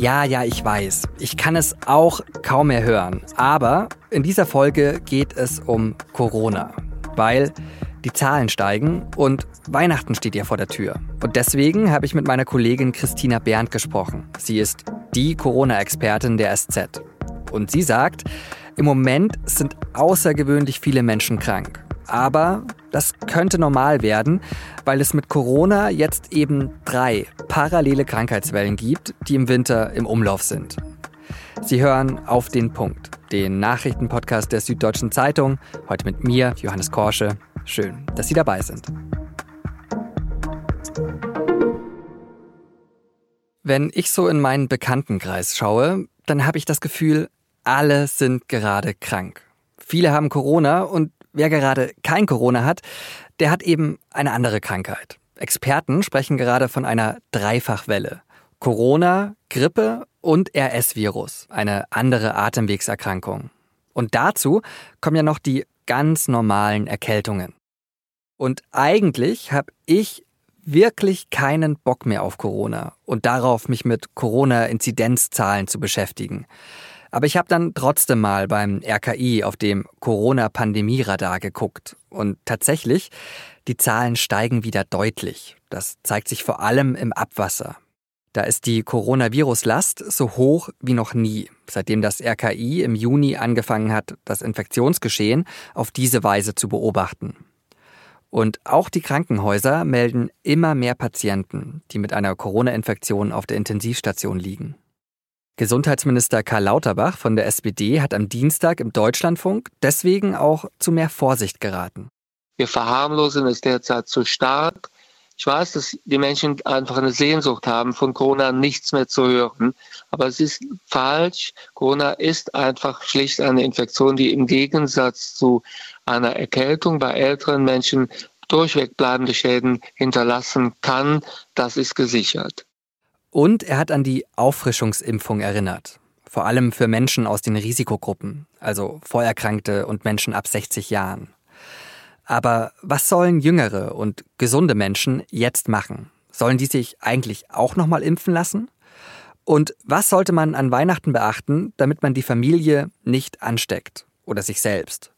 Ja, ja, ich weiß. Ich kann es auch kaum mehr hören. Aber in dieser Folge geht es um Corona. Weil die Zahlen steigen und Weihnachten steht ja vor der Tür. Und deswegen habe ich mit meiner Kollegin Christina Berndt gesprochen. Sie ist die Corona-Expertin der SZ. Und sie sagt, im Moment sind außergewöhnlich viele Menschen krank. Aber das könnte normal werden, weil es mit Corona jetzt eben drei parallele Krankheitswellen gibt, die im Winter im Umlauf sind. Sie hören auf den Punkt, den Nachrichtenpodcast der Süddeutschen Zeitung, heute mit mir, Johannes Korsche. Schön, dass Sie dabei sind. Wenn ich so in meinen Bekanntenkreis schaue, dann habe ich das Gefühl, alle sind gerade krank. Viele haben Corona und wer gerade kein Corona hat, der hat eben eine andere Krankheit. Experten sprechen gerade von einer Dreifachwelle. Corona, Grippe und RS-Virus, eine andere Atemwegserkrankung. Und dazu kommen ja noch die ganz normalen Erkältungen. Und eigentlich habe ich wirklich keinen Bock mehr auf Corona und darauf, mich mit Corona-Inzidenzzahlen zu beschäftigen. Aber ich habe dann trotzdem mal beim RKI auf dem Corona-Pandemie-Radar geguckt. Und tatsächlich, die Zahlen steigen wieder deutlich. Das zeigt sich vor allem im Abwasser. Da ist die Coronavirus-Last so hoch wie noch nie, seitdem das RKI im Juni angefangen hat, das Infektionsgeschehen auf diese Weise zu beobachten. Und auch die Krankenhäuser melden immer mehr Patienten, die mit einer Corona-Infektion auf der Intensivstation liegen. Gesundheitsminister Karl Lauterbach von der SPD hat am Dienstag im Deutschlandfunk deswegen auch zu mehr Vorsicht geraten. Wir verharmlosen es derzeit zu stark. Ich weiß, dass die Menschen einfach eine Sehnsucht haben, von Corona nichts mehr zu hören. Aber es ist falsch. Corona ist einfach schlicht eine Infektion, die im Gegensatz zu einer Erkältung bei älteren Menschen durchweg bleibende Schäden hinterlassen kann. Das ist gesichert. Und er hat an die Auffrischungsimpfung erinnert. Vor allem für Menschen aus den Risikogruppen, also Vorerkrankte und Menschen ab 60 Jahren. Aber was sollen jüngere und gesunde Menschen jetzt machen? Sollen die sich eigentlich auch nochmal impfen lassen? Und was sollte man an Weihnachten beachten, damit man die Familie nicht ansteckt oder sich selbst?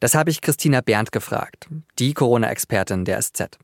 Das habe ich Christina Berndt gefragt, die Corona-Expertin der SZ.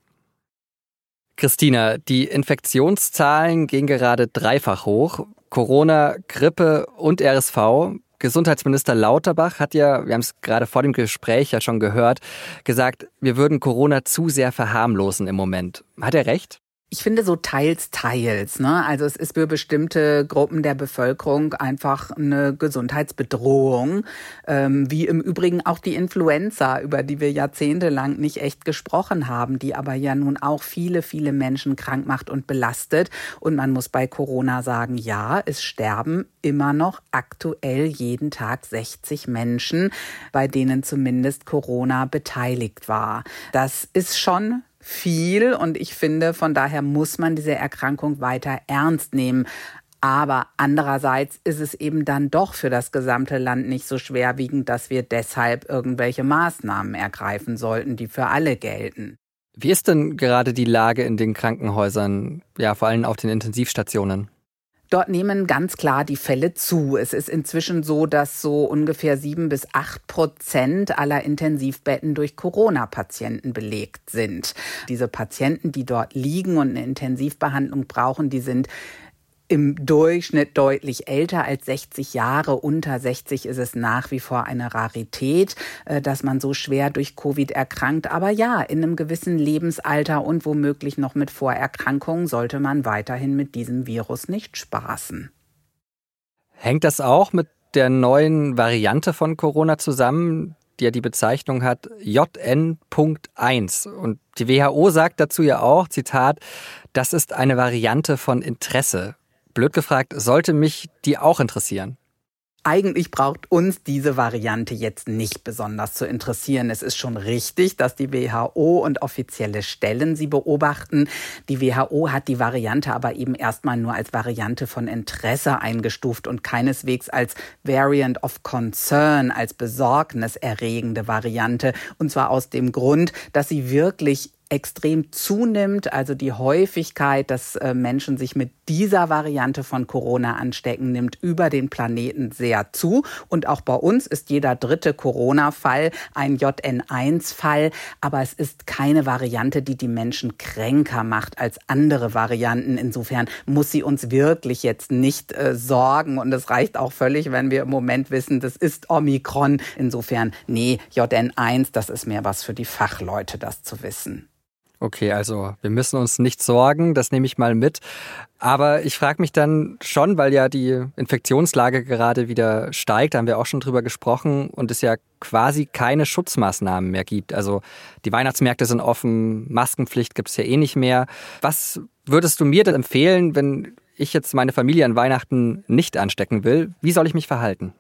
Christina, die Infektionszahlen gehen gerade dreifach hoch. Corona, Grippe und RSV. Gesundheitsminister Lauterbach hat ja, wir haben es gerade vor dem Gespräch ja schon gehört, gesagt, wir würden Corona zu sehr verharmlosen im Moment. Hat er recht? Ich finde so teils, teils. Ne? Also es ist für bestimmte Gruppen der Bevölkerung einfach eine Gesundheitsbedrohung, ähm, wie im Übrigen auch die Influenza, über die wir jahrzehntelang nicht echt gesprochen haben, die aber ja nun auch viele, viele Menschen krank macht und belastet. Und man muss bei Corona sagen, ja, es sterben immer noch aktuell jeden Tag 60 Menschen, bei denen zumindest Corona beteiligt war. Das ist schon viel und ich finde, von daher muss man diese Erkrankung weiter ernst nehmen. Aber andererseits ist es eben dann doch für das gesamte Land nicht so schwerwiegend, dass wir deshalb irgendwelche Maßnahmen ergreifen sollten, die für alle gelten. Wie ist denn gerade die Lage in den Krankenhäusern, ja vor allem auf den Intensivstationen? Dort nehmen ganz klar die Fälle zu. Es ist inzwischen so, dass so ungefähr sieben bis acht Prozent aller Intensivbetten durch Corona-Patienten belegt sind. Diese Patienten, die dort liegen und eine Intensivbehandlung brauchen, die sind im Durchschnitt deutlich älter als 60 Jahre. Unter 60 ist es nach wie vor eine Rarität, äh, dass man so schwer durch Covid erkrankt. Aber ja, in einem gewissen Lebensalter und womöglich noch mit Vorerkrankungen sollte man weiterhin mit diesem Virus nicht spaßen. Hängt das auch mit der neuen Variante von Corona zusammen, die ja die Bezeichnung hat JN.1. Und die WHO sagt dazu ja auch, Zitat, das ist eine Variante von Interesse. Blöd gefragt, sollte mich die auch interessieren? Eigentlich braucht uns diese Variante jetzt nicht besonders zu interessieren. Es ist schon richtig, dass die WHO und offizielle Stellen sie beobachten. Die WHO hat die Variante aber eben erstmal nur als Variante von Interesse eingestuft und keineswegs als Variant of Concern, als besorgniserregende Variante. Und zwar aus dem Grund, dass sie wirklich extrem zunimmt. Also die Häufigkeit, dass äh, Menschen sich mit dieser Variante von Corona anstecken, nimmt über den Planeten sehr zu. Und auch bei uns ist jeder dritte Corona-Fall ein JN1-Fall. Aber es ist keine Variante, die die Menschen kränker macht als andere Varianten. Insofern muss sie uns wirklich jetzt nicht äh, sorgen. Und es reicht auch völlig, wenn wir im Moment wissen, das ist Omikron. Insofern, nee, JN1, das ist mehr was für die Fachleute, das zu wissen. Okay, also wir müssen uns nicht sorgen, das nehme ich mal mit. Aber ich frage mich dann schon, weil ja die Infektionslage gerade wieder steigt, da haben wir auch schon drüber gesprochen und es ja quasi keine Schutzmaßnahmen mehr gibt. Also die Weihnachtsmärkte sind offen, Maskenpflicht gibt es ja eh nicht mehr. Was würdest du mir denn empfehlen, wenn ich jetzt meine Familie an Weihnachten nicht anstecken will? Wie soll ich mich verhalten?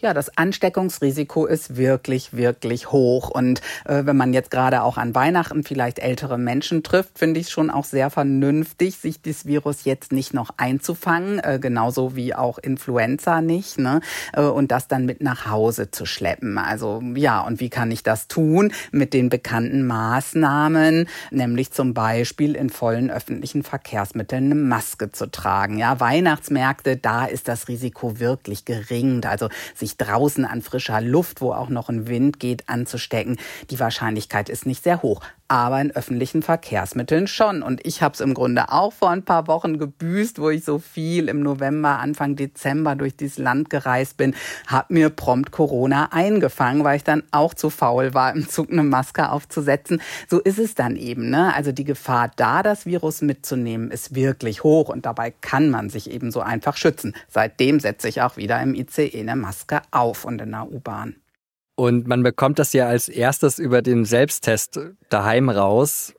Ja, das Ansteckungsrisiko ist wirklich, wirklich hoch. Und äh, wenn man jetzt gerade auch an Weihnachten vielleicht ältere Menschen trifft, finde ich es schon auch sehr vernünftig, sich das Virus jetzt nicht noch einzufangen, äh, genauso wie auch Influenza nicht, ne? Äh, und das dann mit nach Hause zu schleppen. Also ja, und wie kann ich das tun? Mit den bekannten Maßnahmen, nämlich zum Beispiel in vollen öffentlichen Verkehrsmitteln eine Maske zu tragen. Ja, Weihnachtsmärkte, da ist das Risiko wirklich gering. Also sich sich draußen an frischer Luft, wo auch noch ein Wind geht, anzustecken. Die Wahrscheinlichkeit ist nicht sehr hoch aber in öffentlichen Verkehrsmitteln schon. Und ich habe es im Grunde auch vor ein paar Wochen gebüßt, wo ich so viel im November, Anfang Dezember durch dieses Land gereist bin, habe mir prompt Corona eingefangen, weil ich dann auch zu faul war, im Zug eine Maske aufzusetzen. So ist es dann eben. Ne? Also die Gefahr da, das Virus mitzunehmen, ist wirklich hoch und dabei kann man sich eben so einfach schützen. Seitdem setze ich auch wieder im ICE eine Maske auf und in der U-Bahn. Und man bekommt das ja als erstes über den Selbsttest daheim raus.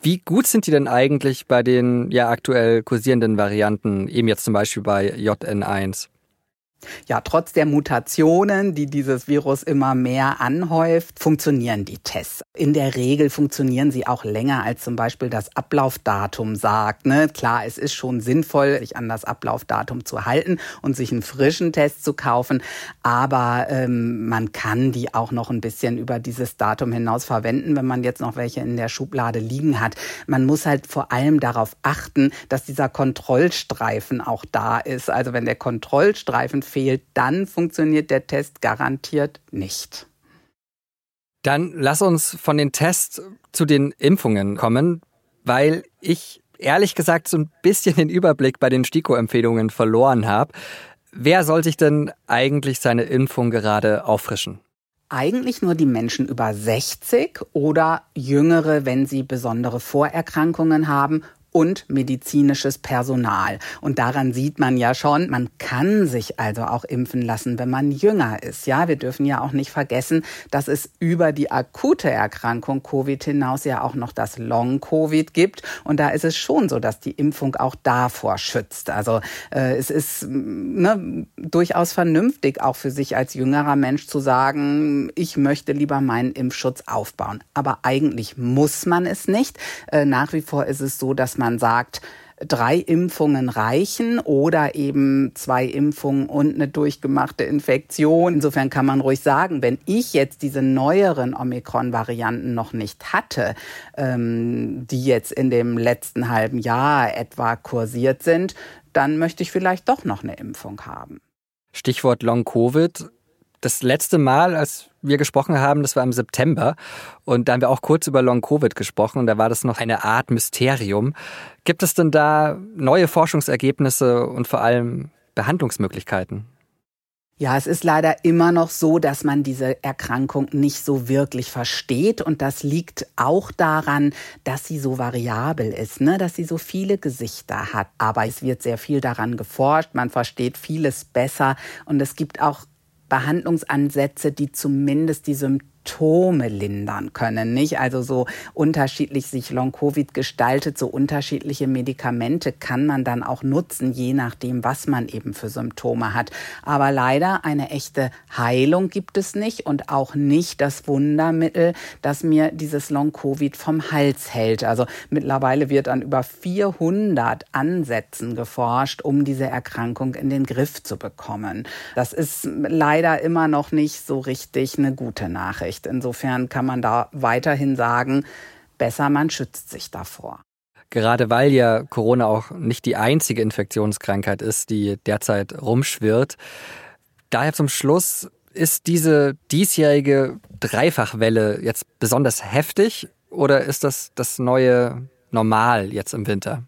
Wie gut sind die denn eigentlich bei den ja aktuell kursierenden Varianten, eben jetzt zum Beispiel bei JN1? Ja, trotz der Mutationen, die dieses Virus immer mehr anhäuft, funktionieren die Tests. In der Regel funktionieren sie auch länger, als zum Beispiel das Ablaufdatum sagt. Ne? Klar, es ist schon sinnvoll, sich an das Ablaufdatum zu halten und sich einen frischen Test zu kaufen, aber ähm, man kann die auch noch ein bisschen über dieses Datum hinaus verwenden, wenn man jetzt noch welche in der Schublade liegen hat. Man muss halt vor allem darauf achten, dass dieser Kontrollstreifen auch da ist. Also wenn der Kontrollstreifen fehlt, dann funktioniert der Test garantiert nicht. Dann lass uns von den Tests zu den Impfungen kommen, weil ich ehrlich gesagt so ein bisschen den Überblick bei den STIKO-Empfehlungen verloren habe. Wer soll sich denn eigentlich seine Impfung gerade auffrischen? Eigentlich nur die Menschen über 60 oder Jüngere, wenn sie besondere Vorerkrankungen haben und medizinisches Personal. Und daran sieht man ja schon, man kann sich also auch impfen lassen, wenn man jünger ist. Ja, wir dürfen ja auch nicht vergessen, dass es über die akute Erkrankung Covid hinaus ja auch noch das Long-Covid gibt. Und da ist es schon so, dass die Impfung auch davor schützt. Also äh, es ist ne, durchaus vernünftig, auch für sich als jüngerer Mensch zu sagen, ich möchte lieber meinen Impfschutz aufbauen. Aber eigentlich muss man es nicht. Äh, nach wie vor ist es so, dass man man sagt, drei Impfungen reichen oder eben zwei Impfungen und eine durchgemachte Infektion. Insofern kann man ruhig sagen, wenn ich jetzt diese neueren Omikron-Varianten noch nicht hatte, ähm, die jetzt in dem letzten halben Jahr etwa kursiert sind, dann möchte ich vielleicht doch noch eine Impfung haben. Stichwort Long-Covid. Das letzte Mal, als wir gesprochen haben, das war im September. Und da haben wir auch kurz über Long-Covid gesprochen. Und da war das noch eine Art Mysterium. Gibt es denn da neue Forschungsergebnisse und vor allem Behandlungsmöglichkeiten? Ja, es ist leider immer noch so, dass man diese Erkrankung nicht so wirklich versteht. Und das liegt auch daran, dass sie so variabel ist, ne? dass sie so viele Gesichter hat. Aber es wird sehr viel daran geforscht. Man versteht vieles besser. Und es gibt auch Behandlungsansätze, die zumindest die Symptome Symptome lindern können, nicht? Also so unterschiedlich sich Long-Covid gestaltet, so unterschiedliche Medikamente kann man dann auch nutzen, je nachdem, was man eben für Symptome hat. Aber leider eine echte Heilung gibt es nicht und auch nicht das Wundermittel, das mir dieses Long-Covid vom Hals hält. Also mittlerweile wird an über 400 Ansätzen geforscht, um diese Erkrankung in den Griff zu bekommen. Das ist leider immer noch nicht so richtig eine gute Nachricht. Insofern kann man da weiterhin sagen, besser man schützt sich davor. Gerade weil ja Corona auch nicht die einzige Infektionskrankheit ist, die derzeit rumschwirrt. Daher zum Schluss, ist diese diesjährige Dreifachwelle jetzt besonders heftig oder ist das das neue Normal jetzt im Winter?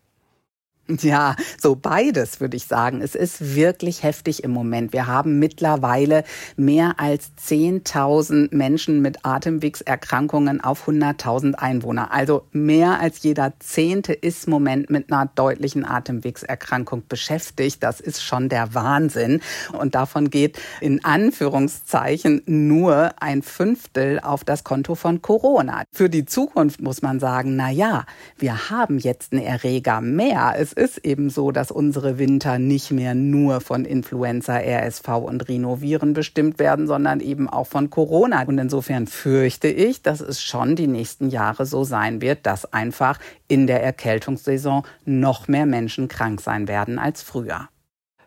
Ja, so beides würde ich sagen. Es ist wirklich heftig im Moment. Wir haben mittlerweile mehr als 10.000 Menschen mit Atemwegserkrankungen auf 100.000 Einwohner. Also mehr als jeder Zehnte ist im Moment mit einer deutlichen Atemwegserkrankung beschäftigt. Das ist schon der Wahnsinn. Und davon geht in Anführungszeichen nur ein Fünftel auf das Konto von Corona. Für die Zukunft muss man sagen, na ja, wir haben jetzt einen Erreger mehr. Es ist eben so, dass unsere Winter nicht mehr nur von Influenza, RSV und Rhinoviren bestimmt werden, sondern eben auch von Corona. Und insofern fürchte ich, dass es schon die nächsten Jahre so sein wird, dass einfach in der Erkältungssaison noch mehr Menschen krank sein werden als früher.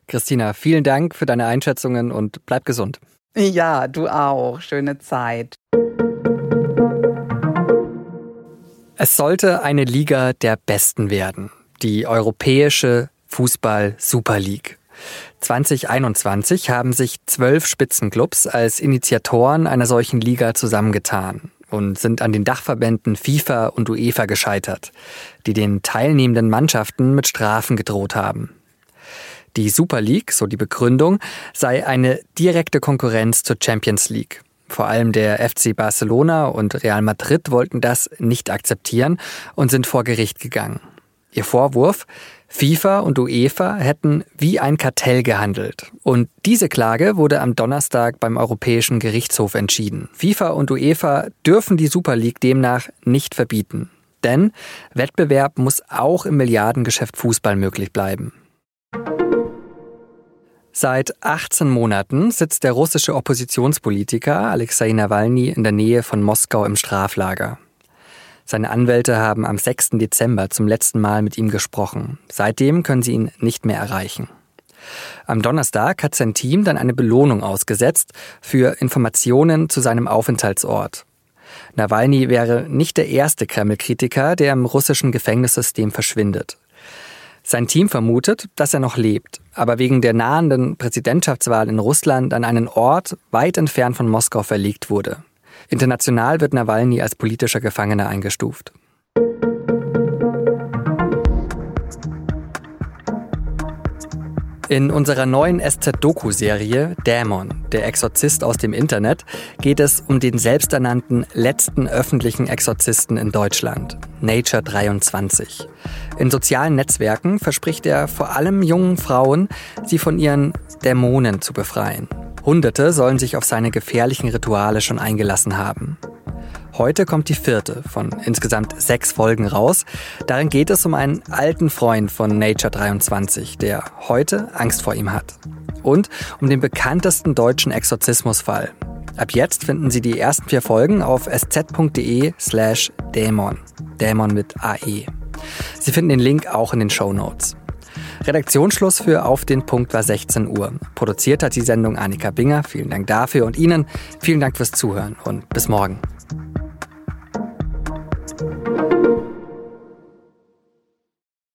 Christina, vielen Dank für deine Einschätzungen und bleib gesund. Ja, du auch. Schöne Zeit. Es sollte eine Liga der Besten werden die Europäische Fußball Super League. 2021 haben sich zwölf Spitzenclubs als Initiatoren einer solchen Liga zusammengetan und sind an den Dachverbänden FIFA und UEFA gescheitert, die den teilnehmenden Mannschaften mit Strafen gedroht haben. Die Super League, so die Begründung, sei eine direkte Konkurrenz zur Champions League. Vor allem der FC Barcelona und Real Madrid wollten das nicht akzeptieren und sind vor Gericht gegangen. Ihr Vorwurf, FIFA und UEFA hätten wie ein Kartell gehandelt. Und diese Klage wurde am Donnerstag beim Europäischen Gerichtshof entschieden. FIFA und UEFA dürfen die Super League demnach nicht verbieten. Denn Wettbewerb muss auch im Milliardengeschäft Fußball möglich bleiben. Seit 18 Monaten sitzt der russische Oppositionspolitiker Alexei Nawalny in der Nähe von Moskau im Straflager. Seine Anwälte haben am 6. Dezember zum letzten Mal mit ihm gesprochen. Seitdem können sie ihn nicht mehr erreichen. Am Donnerstag hat sein Team dann eine Belohnung ausgesetzt für Informationen zu seinem Aufenthaltsort. Nawalny wäre nicht der erste Kreml-Kritiker, der im russischen Gefängnissystem verschwindet. Sein Team vermutet, dass er noch lebt, aber wegen der nahenden Präsidentschaftswahl in Russland an einen Ort weit entfernt von Moskau verlegt wurde. International wird Nawalny als politischer Gefangener eingestuft. In unserer neuen SZ-Doku-Serie Dämon, der Exorzist aus dem Internet, geht es um den selbsternannten letzten öffentlichen Exorzisten in Deutschland, Nature 23. In sozialen Netzwerken verspricht er vor allem jungen Frauen, sie von ihren Dämonen zu befreien. Hunderte sollen sich auf seine gefährlichen Rituale schon eingelassen haben. Heute kommt die vierte von insgesamt sechs Folgen raus. Darin geht es um einen alten Freund von Nature 23, der heute Angst vor ihm hat. Und um den bekanntesten deutschen Exorzismusfall. Ab jetzt finden Sie die ersten vier Folgen auf sz.de slash Dämon. Dämon mit AE. Sie finden den Link auch in den Show Notes. Redaktionsschluss für Auf den Punkt war 16 Uhr. Produziert hat die Sendung Annika Binger. Vielen Dank dafür und Ihnen vielen Dank fürs Zuhören und bis morgen.